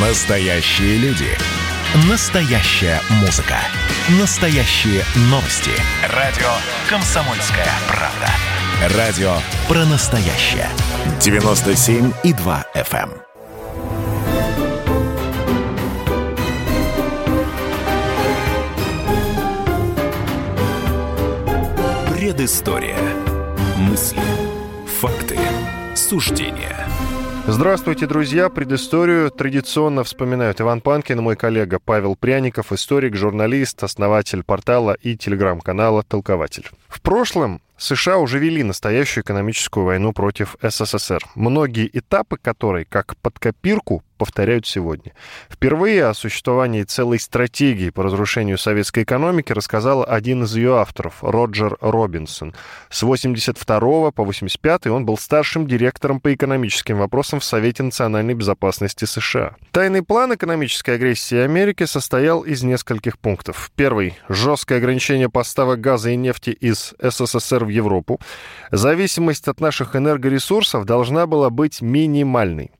Настоящие люди. Настоящая музыка. Настоящие новости. Радио «Комсомольская правда». Радио про настоящее. 97,2 FM. Предыстория. Мысли. Факты. Суждения. Здравствуйте, друзья. Предысторию традиционно вспоминают Иван Панкин, мой коллега Павел Пряников, историк, журналист, основатель портала и телеграм-канала «Толкователь». В прошлом США уже вели настоящую экономическую войну против СССР, многие этапы которой, как под копирку, повторяют сегодня. Впервые о существовании целой стратегии по разрушению советской экономики рассказал один из ее авторов, Роджер Робинсон. С 82 по 85 он был старшим директором по экономическим вопросам в Совете национальной безопасности США. Тайный план экономической агрессии Америки состоял из нескольких пунктов. Первый – жесткое ограничение поставок газа и нефти из СССР в Европу. Зависимость от наших энергоресурсов должна была быть минимальной.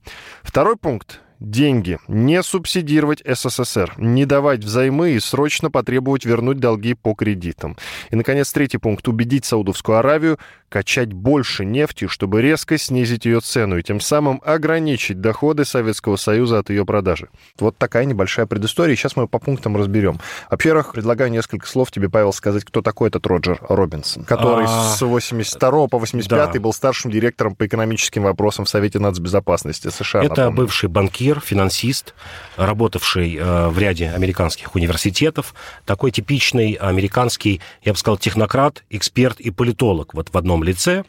Второй пункт деньги, не субсидировать СССР, не давать взаймы и срочно потребовать вернуть долги по кредитам. И, наконец, третий пункт. Убедить Саудовскую Аравию качать больше нефти, чтобы резко снизить ее цену и тем самым ограничить доходы Советского Союза от ее продажи. Вот такая небольшая предыстория. Сейчас мы по пунктам разберем. Во-первых, предлагаю несколько слов тебе, Павел, сказать, кто такой этот Роджер Робинсон, который а... с 82 по 85 да. был старшим директором по экономическим вопросам в Совете нацбезопасности США. Это напомню. бывший банкир, финансист, работавший э, в ряде американских университетов, такой типичный американский, я бы сказал, технократ, эксперт и политолог вот в одном лице,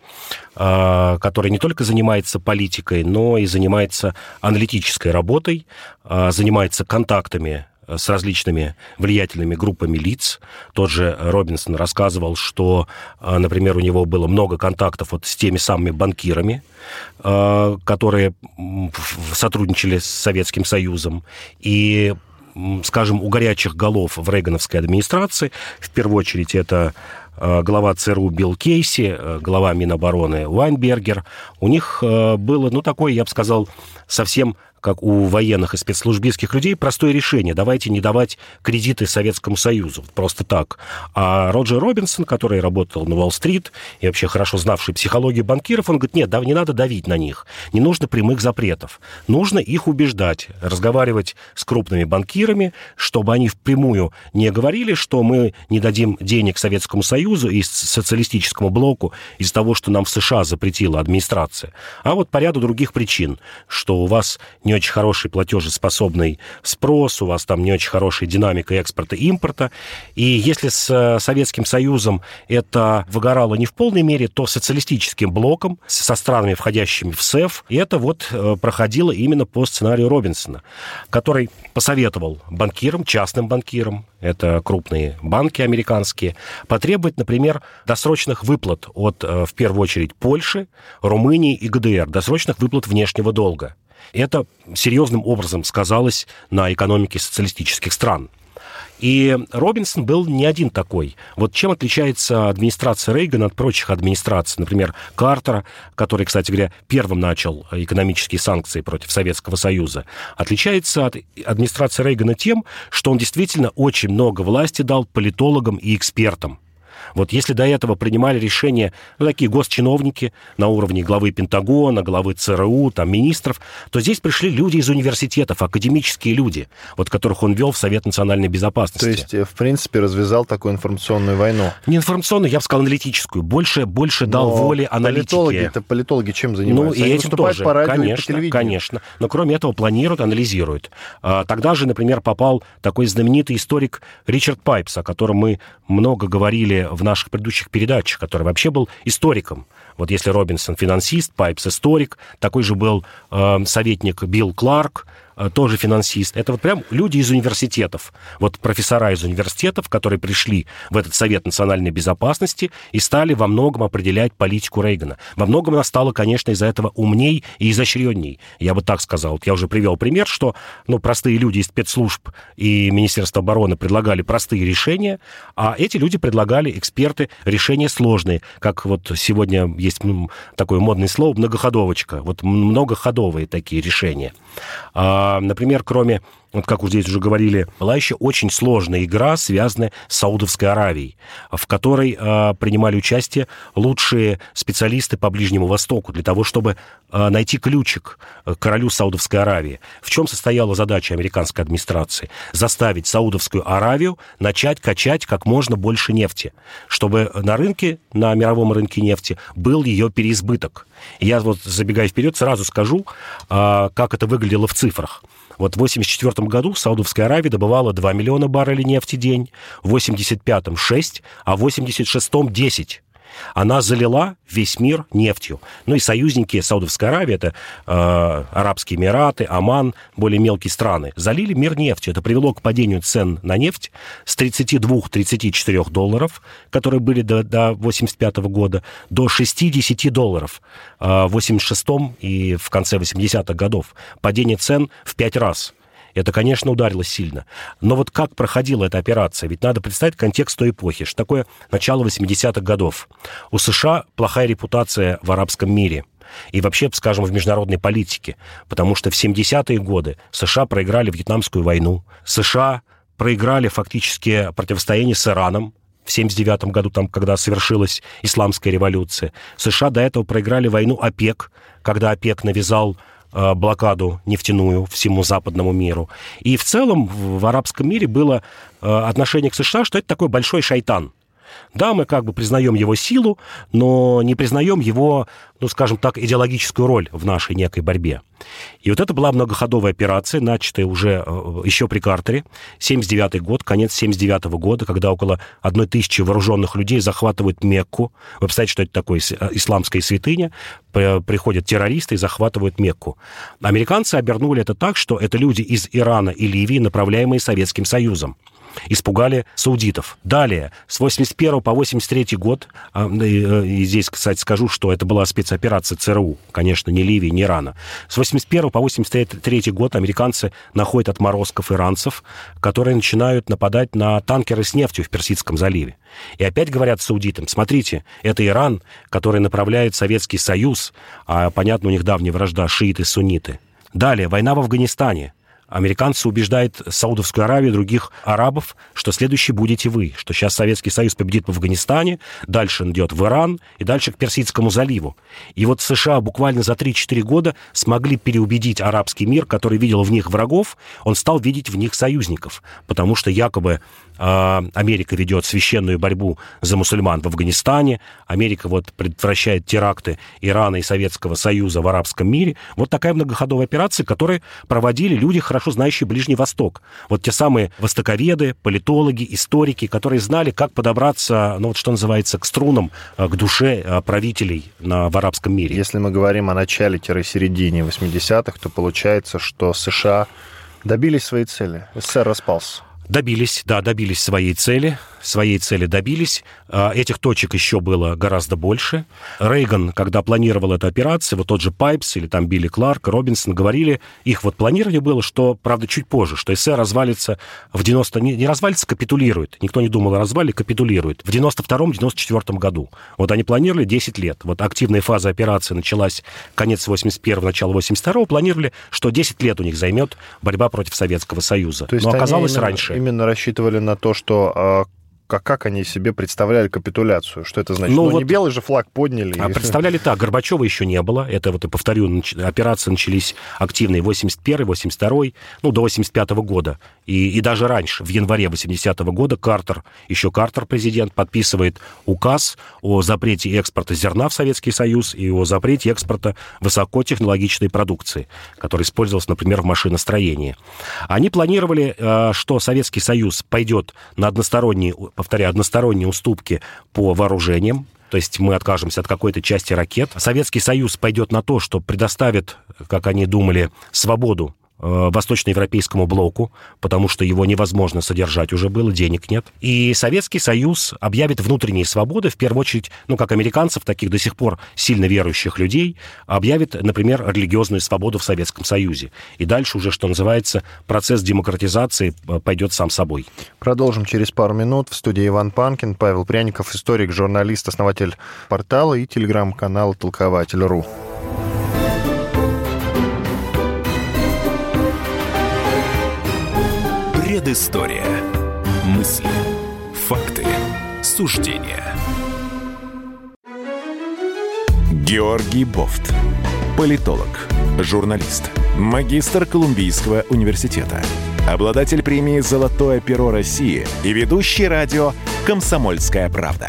а, который не только занимается политикой, но и занимается аналитической работой, а, занимается контактами с различными влиятельными группами лиц. Тот же Робинсон рассказывал, что, а, например, у него было много контактов вот с теми самыми банкирами, которые сотрудничали с Советским Союзом. И скажем, у горячих голов в Рейгановской администрации, в первую очередь это Э, глава ЦРУ Билл Кейси, э, глава Минобороны Вайнбергер, у них э, было, ну, такое, я бы сказал, совсем как у военных и спецслужбистских людей, простое решение. Давайте не давать кредиты Советскому Союзу. Просто так. А Роджер Робинсон, который работал на Уолл-стрит и вообще хорошо знавший психологию банкиров, он говорит, нет, да, не надо давить на них. Не нужно прямых запретов. Нужно их убеждать, разговаривать с крупными банкирами, чтобы они впрямую не говорили, что мы не дадим денег Советскому Союзу и социалистическому блоку из-за того, что нам в США запретила администрация. А вот по ряду других причин, что у вас не очень хороший платежеспособный спрос, у вас там не очень хорошая динамика экспорта и импорта. И если с э, Советским Союзом это выгорало не в полной мере, то социалистическим блоком, со странами, входящими в СЭФ, это вот э, проходило именно по сценарию Робинсона, который посоветовал банкирам, частным банкирам, это крупные банки американские, потребовать, например, досрочных выплат от, э, в первую очередь, Польши, Румынии и ГДР, досрочных выплат внешнего долга. Это серьезным образом сказалось на экономике социалистических стран. И Робинсон был не один такой. Вот чем отличается администрация Рейгана от прочих администраций, например, Картера, который, кстати говоря, первым начал экономические санкции против Советского Союза, отличается от администрации Рейгана тем, что он действительно очень много власти дал политологам и экспертам. Вот если до этого принимали решения ну, такие госчиновники на уровне главы Пентагона, главы ЦРУ, там, министров, то здесь пришли люди из университетов, академические люди, вот которых он вел в Совет национальной безопасности. То есть, э, в принципе, развязал такую информационную войну? Не информационную, я бы сказал, аналитическую. Больше, больше дал воли аналитики. Политологи, это политологи чем занимаются? Ну, и Они этим тоже. По радио конечно, и по конечно. Но кроме этого планируют, анализируют. А, тогда же, например, попал такой знаменитый историк Ричард Пайпс, о котором мы много говорили в наших предыдущих передачах, который вообще был историком. Вот если Робинсон финансист, Пайпс историк, такой же был э, советник Билл Кларк, тоже финансист. Это вот прям люди из университетов. Вот профессора из университетов, которые пришли в этот Совет национальной безопасности и стали во многом определять политику Рейгана. Во многом она стала, конечно, из-за этого умней и изощренней. Я бы так сказал. Вот я уже привел пример, что ну, простые люди из спецслужб и Министерства обороны предлагали простые решения, а эти люди предлагали, эксперты, решения сложные. Как вот сегодня есть такое модное слово «многоходовочка». Вот многоходовые такие решения. А, например, кроме вот как вот здесь уже говорили, была еще очень сложная игра, связанная с Саудовской Аравией, в которой э, принимали участие лучшие специалисты по Ближнему Востоку для того, чтобы э, найти ключик к королю Саудовской Аравии. В чем состояла задача американской администрации? Заставить Саудовскую Аравию начать качать как можно больше нефти, чтобы на рынке, на мировом рынке нефти был ее переизбыток. я вот, забегая вперед, сразу скажу, э, как это выглядело в цифрах. Вот в 1984 году Саудовская Аравия добывала 2 миллиона баррелей нефти в день, в 1985-м 6, а в 1986-м 10 она залила весь мир нефтью. Ну и союзники Саудовской Аравии, это э, Арабские Эмираты, Оман, более мелкие страны, залили мир нефтью. Это привело к падению цен на нефть с 32-34 долларов, которые были до, до 85 года, до 60 долларов э, в 86 и в конце 80-х годов. Падение цен в 5 раз. Это, конечно, ударило сильно. Но вот как проходила эта операция? Ведь надо представить контекст той эпохи, что такое начало 80-х годов. У США плохая репутация в арабском мире и вообще, скажем, в международной политике, потому что в 70-е годы США проиграли Вьетнамскую войну, США проиграли фактически противостояние с Ираном, в 79 году, там, когда совершилась исламская революция. США до этого проиграли войну ОПЕК, когда ОПЕК навязал блокаду нефтяную всему западному миру. И в целом в арабском мире было э, отношение к США, что это такой большой шайтан – да, мы как бы признаем его силу, но не признаем его, ну, скажем так, идеологическую роль в нашей некой борьбе. И вот это была многоходовая операция, начатая уже э, еще при Картере, 79 год, конец 79 года, когда около одной тысячи вооруженных людей захватывают Мекку. Вы представляете, что это такое э, исламская святыня? Приходят террористы и захватывают Мекку. Американцы обернули это так, что это люди из Ирана и Ливии, направляемые Советским Союзом испугали саудитов. Далее, с 81 по 83 год, а, э, и здесь, кстати, скажу, что это была спецоперация ЦРУ, конечно, не Ливии, не Ирана. С 81 по 83 год американцы находят отморозков иранцев, которые начинают нападать на танкеры с нефтью в Персидском заливе. И опять говорят саудитам, смотрите, это Иран, который направляет Советский Союз, а, понятно, у них давняя вражда шииты-сунниты. Далее, война в Афганистане. Американцы убеждают Саудовскую Аравию и других арабов, что следующий будете вы, что сейчас Советский Союз победит в Афганистане, дальше он идет в Иран и дальше к Персидскому заливу. И вот США буквально за 3-4 года смогли переубедить арабский мир, который видел в них врагов, он стал видеть в них союзников, потому что якобы а, Америка ведет священную борьбу за мусульман в Афганистане, Америка вот предотвращает теракты Ирана и Советского Союза в арабском мире. Вот такая многоходовая операция, которую проводили люди, хорошо знающие Ближний Восток. Вот те самые востоковеды, политологи, историки, которые знали, как подобраться, ну вот что называется, к струнам, а, к душе а, правителей на, в арабском мире. Если мы говорим о начале-середине 80-х, то получается, что США добились своей цели. СССР распался. Добились, да, добились своей цели своей цели добились. А, этих точек еще было гораздо больше. Рейган, когда планировал эту операцию, вот тот же Пайпс или там Билли Кларк, Робинсон говорили, их вот планирование было, что, правда, чуть позже, что СССР развалится в 90... Не, не развалится, капитулирует. Никто не думал о развале, капитулирует. В 92-94 году. Вот они планировали 10 лет. Вот активная фаза операции началась конец 81-го, начало 82-го. Планировали, что 10 лет у них займет борьба против Советского Союза. То есть Но оказалось именно, раньше. именно рассчитывали на то, что а, как, как они себе представляли капитуляцию? Что это значит? Ну, ну вот, не белый же флаг подняли. А представляли так, Горбачева еще не было. Это вот, и повторю, операции начались активные 81 82 ну, до 85 -го года. И, и даже раньше, в январе 80 -го года, Картер, еще Картер президент, подписывает указ о запрете экспорта зерна в Советский Союз и о запрете экспорта высокотехнологичной продукции, которая использовалась, например, в машиностроении. Они планировали, э, что Советский Союз пойдет на односторонние повторяю, односторонние уступки по вооружениям, то есть мы откажемся от какой-то части ракет. Советский Союз пойдет на то, что предоставит, как они думали, свободу восточноевропейскому блоку, потому что его невозможно содержать уже было, денег нет. И Советский Союз объявит внутренние свободы, в первую очередь, ну, как американцев, таких до сих пор сильно верующих людей, объявит, например, религиозную свободу в Советском Союзе. И дальше уже, что называется, процесс демократизации э, пойдет сам собой. Продолжим через пару минут. В студии Иван Панкин, Павел Пряников, историк, журналист, основатель портала и телеграм-канала «Толкователь.ру». Предыстория. Мысли, факты, суждения. Георгий Бофт. Политолог, журналист, магистр Колумбийского университета, обладатель премии «Золотое перо России» и ведущий радио «Комсомольская правда».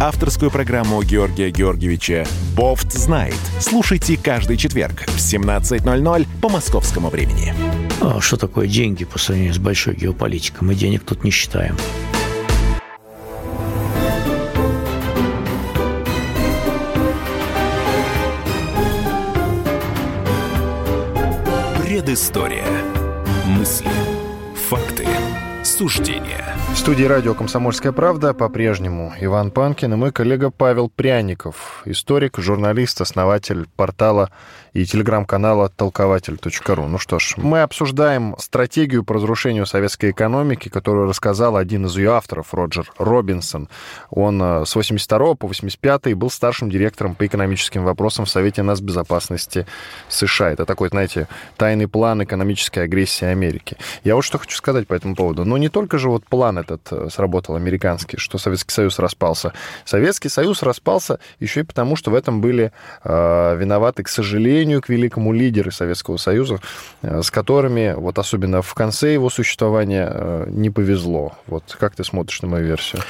Авторскую программу Георгия Георгиевича «Бофт знает». Слушайте каждый четверг в 17.00 по московскому времени. А что такое деньги по сравнению с большой геополитикой? Мы денег тут не считаем. Предыстория. Мысли, факты, суждения. В студии радио «Комсомольская правда» по-прежнему Иван Панкин и мой коллега Павел Пряников, историк, журналист, основатель портала и телеграм-канала толкователь.ру. Ну что ж, мы обсуждаем стратегию по разрушению советской экономики, которую рассказал один из ее авторов, Роджер Робинсон. Он э, с 82 по 85 был старшим директором по экономическим вопросам в Совете нацбезопасности США. Это такой, знаете, тайный план экономической агрессии Америки. Я вот что хочу сказать по этому поводу. Ну, не только же вот план этот э, сработал американский, что Советский Союз распался. Советский Союз распался еще и потому, что в этом были э, виноваты, к сожалению, к великому лидеру Советского Союза, э, с которыми, вот особенно в конце его существования, э, не повезло. Вот как ты смотришь на мою версию?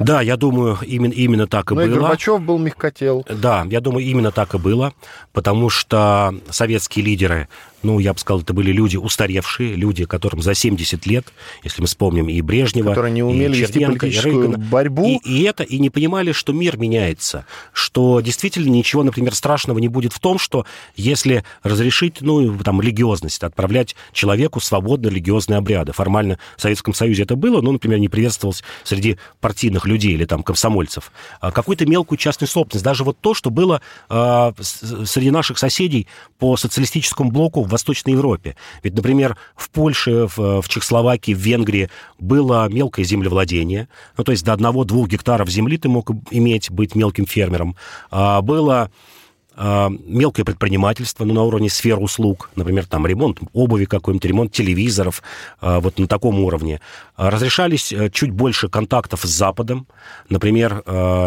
Да, я думаю, именно, именно так и Но было. И Горбачев был мягкотел. Да, я думаю, именно так и было, потому что советские лидеры, ну, я бы сказал, это были люди устаревшие, люди, которым за 70 лет, если мы вспомним и Брежнева, Которые не умели и вести Черненко, и политическую Рейгана, борьбу. И, и это, и не понимали, что мир меняется, что действительно ничего, например, страшного не будет в том, что если разрешить, ну, там, религиозность, отправлять человеку свободно религиозные обряды. Формально в Советском Союзе это было, но, например, не приветствовалось среди партийных людей или там комсомольцев. А какую-то мелкую частную собственность. Даже вот то, что было э, среди наших соседей по социалистическому блоку в Восточной Европе. Ведь, например, в Польше, в, в Чехословакии, в Венгрии было мелкое землевладение. Ну, то есть до одного-двух гектаров земли ты мог иметь, быть мелким фермером. А, было мелкое предпринимательство ну, на уровне сфер услуг, например, там ремонт обуви какой-нибудь, ремонт телевизоров, вот на таком уровне. Разрешались э, чуть больше контактов с Западом. Например,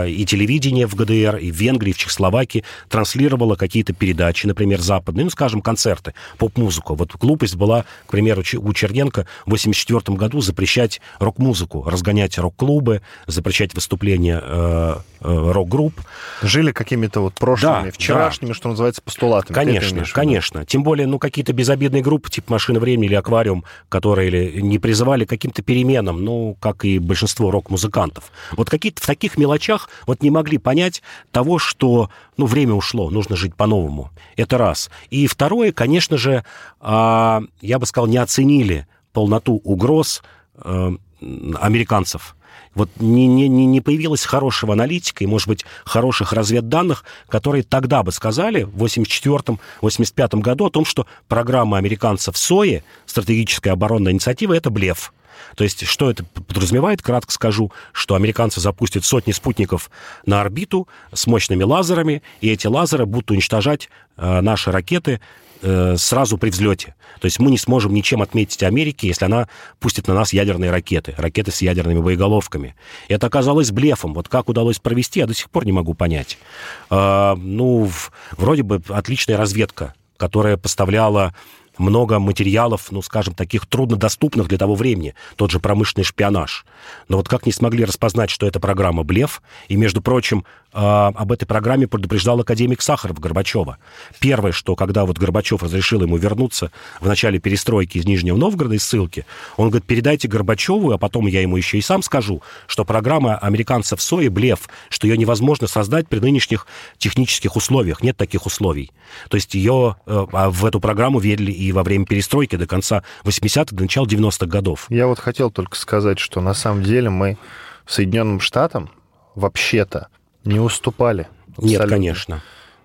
и телевидение в ГДР, и в Венгрии, и в Чехословакии транслировало какие-то передачи, например, западные, ну, скажем, концерты, поп-музыку. Вот глупость была, к примеру, у Черненко в 1984 году запрещать рок-музыку, разгонять рок-клубы, запрещать выступления э, э, рок-групп. Жили какими-то вот прошлыми, Да, вчерашними, что называется, постулатами. Конечно, конечно. Тем более, ну, какие-то безобидные группы, типа «Машина времени» или «Аквариум», которые или не призывали к каким-то переменам, ну, как и большинство рок-музыкантов. Вот какие-то в таких мелочах вот не могли понять того, что, ну, время ушло, нужно жить по-новому. Это раз. И второе, конечно же, а, я бы сказал, не оценили полноту угроз э, американцев вот не, не, не появилась хорошего аналитика и, может быть, хороших разведданных, которые тогда бы сказали в 84-85 году о том, что программа американцев СОИ, стратегическая оборонная инициатива, это блеф. То есть, что это подразумевает, кратко скажу, что американцы запустят сотни спутников на орбиту с мощными лазерами, и эти лазеры будут уничтожать э, наши ракеты э, сразу при взлете. То есть мы не сможем ничем отметить Америки, если она пустит на нас ядерные ракеты, ракеты с ядерными боеголовками. Это оказалось блефом. Вот как удалось провести, я до сих пор не могу понять. Э, ну, в, вроде бы отличная разведка, которая поставляла много материалов, ну, скажем, таких труднодоступных для того времени, тот же промышленный шпионаж. Но вот как не смогли распознать, что эта программа блеф, и, между прочим, э, об этой программе предупреждал академик Сахаров Горбачева. Первое, что когда вот Горбачев разрешил ему вернуться в начале перестройки из Нижнего Новгорода, из ссылки, он говорит, передайте Горбачеву, а потом я ему еще и сам скажу, что программа американцев СОИ блеф, что ее невозможно создать при нынешних технических условиях. Нет таких условий. То есть ее э, в эту программу верили и во время перестройки до конца 80-х, до начала 90-х годов. Я вот хотел только сказать, что на самом деле мы Соединенным Штатам вообще-то не уступали. Нет, Абсолютно. конечно.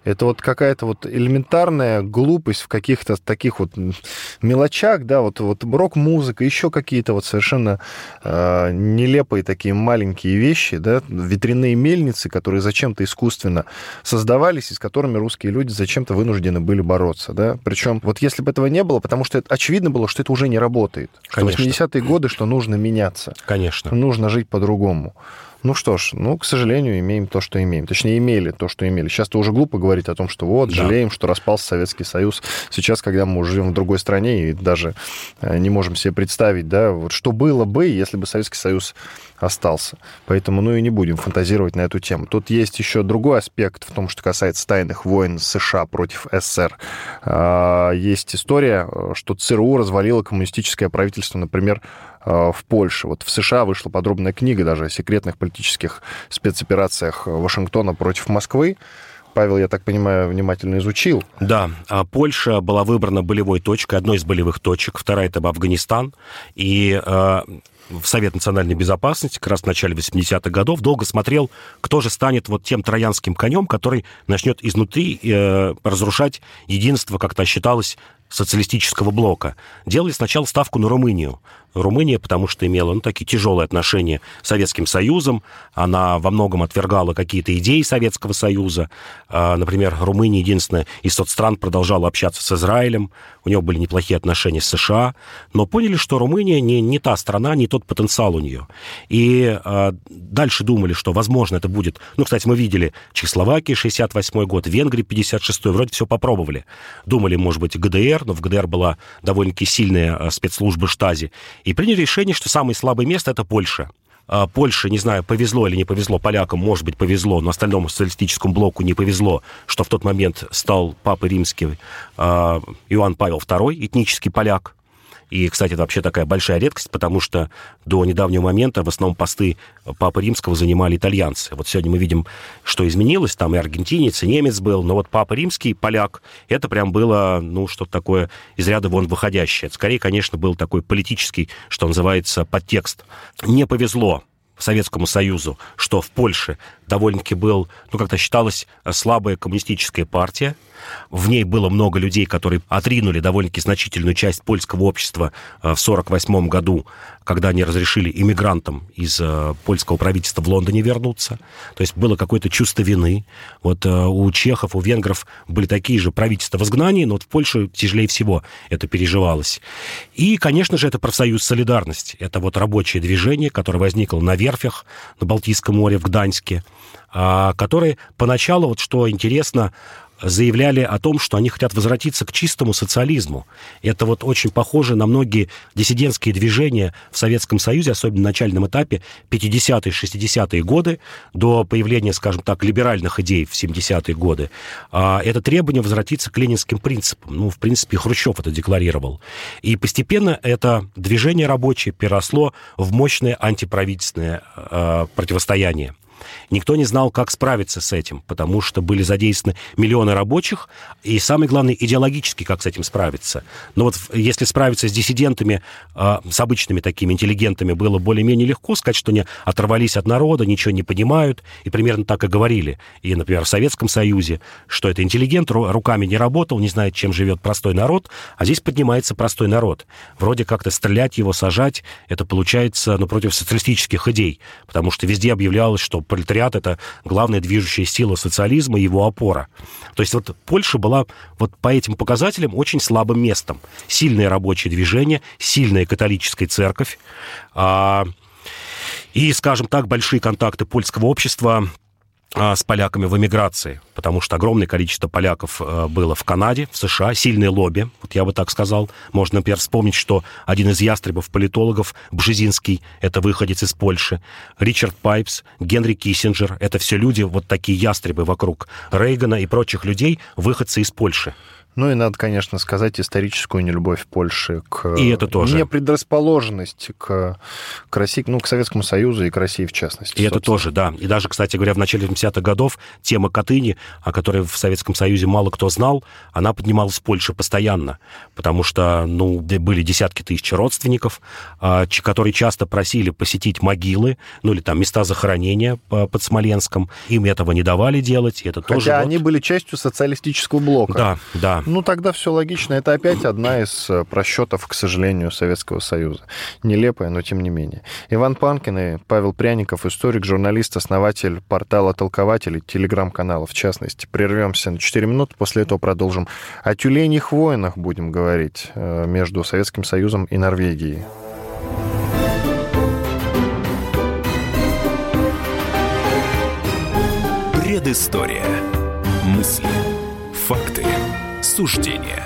Это вот какая-то вот элементарная глупость в каких-то таких вот мелочах, да, вот, вот рок-музыка, еще какие-то вот совершенно э, нелепые такие маленькие вещи, да, ветряные мельницы, которые зачем-то искусственно создавались и с которыми русские люди зачем-то вынуждены были бороться, да. Причем вот если бы этого не было, потому что это, очевидно было, что это уже не работает. Конечно. 80-е годы, что нужно меняться. Конечно. Нужно жить по-другому. Ну что ж, ну, к сожалению, имеем то, что имеем. Точнее, имели то, что имели. Сейчас-то уже глупо говорить о том, что вот, да. жалеем, что распался Советский Союз. Сейчас, когда мы уже живем в другой стране и даже э, не можем себе представить, да, вот что было бы, если бы Советский Союз остался. Поэтому, ну и не будем фантазировать на эту тему. Тут есть еще другой аспект в том, что касается тайных войн США против СССР. А, есть история, э, что ЦРУ развалило коммунистическое правительство, например, в Польше. Вот в США вышла подробная книга даже о секретных политических спецоперациях Вашингтона против Москвы. Павел, я так понимаю, внимательно изучил. Да, а Польша была выбрана болевой точкой, одной из болевых точек, вторая это Афганистан, и э, в Совет национальной безопасности как раз в начале 80-х годов долго смотрел, кто же станет вот тем троянским конем, который начнет изнутри э, разрушать единство, как-то считалось, социалистического блока. Делали сначала ставку на Румынию. Румыния, потому что имела ну, такие тяжелые отношения с Советским Союзом, она во многом отвергала какие-то идеи Советского Союза. А, например, Румыния единственная из соцстран продолжала общаться с Израилем, у него были неплохие отношения с США, но поняли, что Румыния не, не та страна, не тот потенциал у нее. И а, дальше думали, что, возможно, это будет... Ну, кстати, мы видели Чехословакия, 68 год, Венгрия, 56 вроде все попробовали. Думали, может быть, ГДР, но в ГДР была довольно-таки сильная а, спецслужба Штази, и приняли решение, что самое слабое место — это Польша. А, Польше, не знаю, повезло или не повезло полякам, может быть, повезло, но остальному социалистическому блоку не повезло, что в тот момент стал папой римский а, Иоанн Павел II, этнический поляк, и, кстати, это вообще такая большая редкость, потому что до недавнего момента в основном посты Папы Римского занимали итальянцы. Вот сегодня мы видим, что изменилось. Там и аргентинец, и немец был. Но вот Папа Римский, поляк, это прям было, ну, что-то такое из ряда вон выходящее. Скорее, конечно, был такой политический, что называется, подтекст. Не повезло Советскому Союзу, что в Польше довольно-таки был, ну, как-то считалось, слабая коммунистическая партия. В ней было много людей, которые отринули довольно-таки значительную часть польского общества э, в 1948 году, когда они разрешили иммигрантам из э, польского правительства в Лондоне вернуться. То есть было какое-то чувство вины. Вот э, у чехов, у венгров были такие же правительства в изгнании, но вот в Польше тяжелее всего это переживалось. И, конечно же, это профсоюз «Солидарность». Это вот рабочее движение, которое возникло на верфях на Балтийском море в Гданьске, а, которые поначалу, вот что интересно, заявляли о том, что они хотят возвратиться к чистому социализму. Это вот очень похоже на многие диссидентские движения в Советском Союзе, особенно на начальном этапе 50-е, 60-е годы, до появления, скажем так, либеральных идей в 70-е годы. А это требование возвратиться к ленинским принципам. Ну, в принципе, Хрущев это декларировал. И постепенно это движение рабочее переросло в мощное антиправительственное э, противостояние. Никто не знал, как справиться с этим, потому что были задействованы миллионы рабочих, и самое главное, идеологически, как с этим справиться. Но вот если справиться с диссидентами, а, с обычными такими интеллигентами было более-менее легко, сказать, что они оторвались от народа, ничего не понимают, и примерно так и говорили. И, например, в Советском Союзе, что это интеллигент, руками не работал, не знает, чем живет простой народ, а здесь поднимается простой народ. Вроде как-то стрелять его, сажать, это получается, ну, против социалистических идей, потому что везде объявлялось, что пролетариат — это главная движущая сила социализма его опора. То есть вот Польша была вот по этим показателям очень слабым местом. Сильное рабочее движение, сильная католическая церковь, а, и, скажем так, большие контакты польского общества с поляками в эмиграции, потому что огромное количество поляков э, было в Канаде, в США, сильные лобби, вот я бы так сказал. Можно, например, вспомнить, что один из ястребов-политологов, Бжезинский, это выходец из Польши, Ричард Пайпс, Генри Киссинджер, это все люди, вот такие ястребы вокруг Рейгана и прочих людей, выходцы из Польши. Ну и надо, конечно, сказать историческую нелюбовь Польши к... И это тоже. Непредрасположенность к, к России, ну, к Советскому Союзу и к России в частности. И это тоже, да. И даже, кстати говоря, в начале 70-х годов тема Катыни, о которой в Советском Союзе мало кто знал, она поднималась в Польше постоянно, потому что, ну, были десятки тысяч родственников, а, которые часто просили посетить могилы, ну, или там места захоронения под Смоленском. Им этого не давали делать, и это Хотя тоже... они вот... были частью социалистического блока. Да, да. Ну, тогда все логично. Это опять одна из э, просчетов, к сожалению, Советского Союза. Нелепая, но тем не менее. Иван Панкин и Павел Пряников, историк, журналист, основатель портала «Толкователи», телеграм-канала в частности. Прервемся на 4 минуты, после этого продолжим. О тюленях войнах будем говорить э, между Советским Союзом и Норвегией. Предыстория. Мысли. Суждения.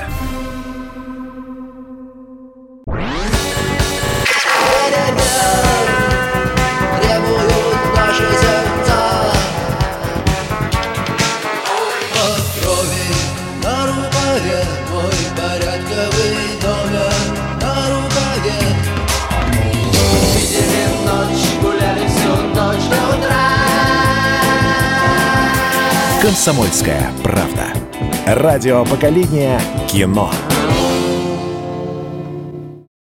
«Комсомольская правда». Радио поколения кино.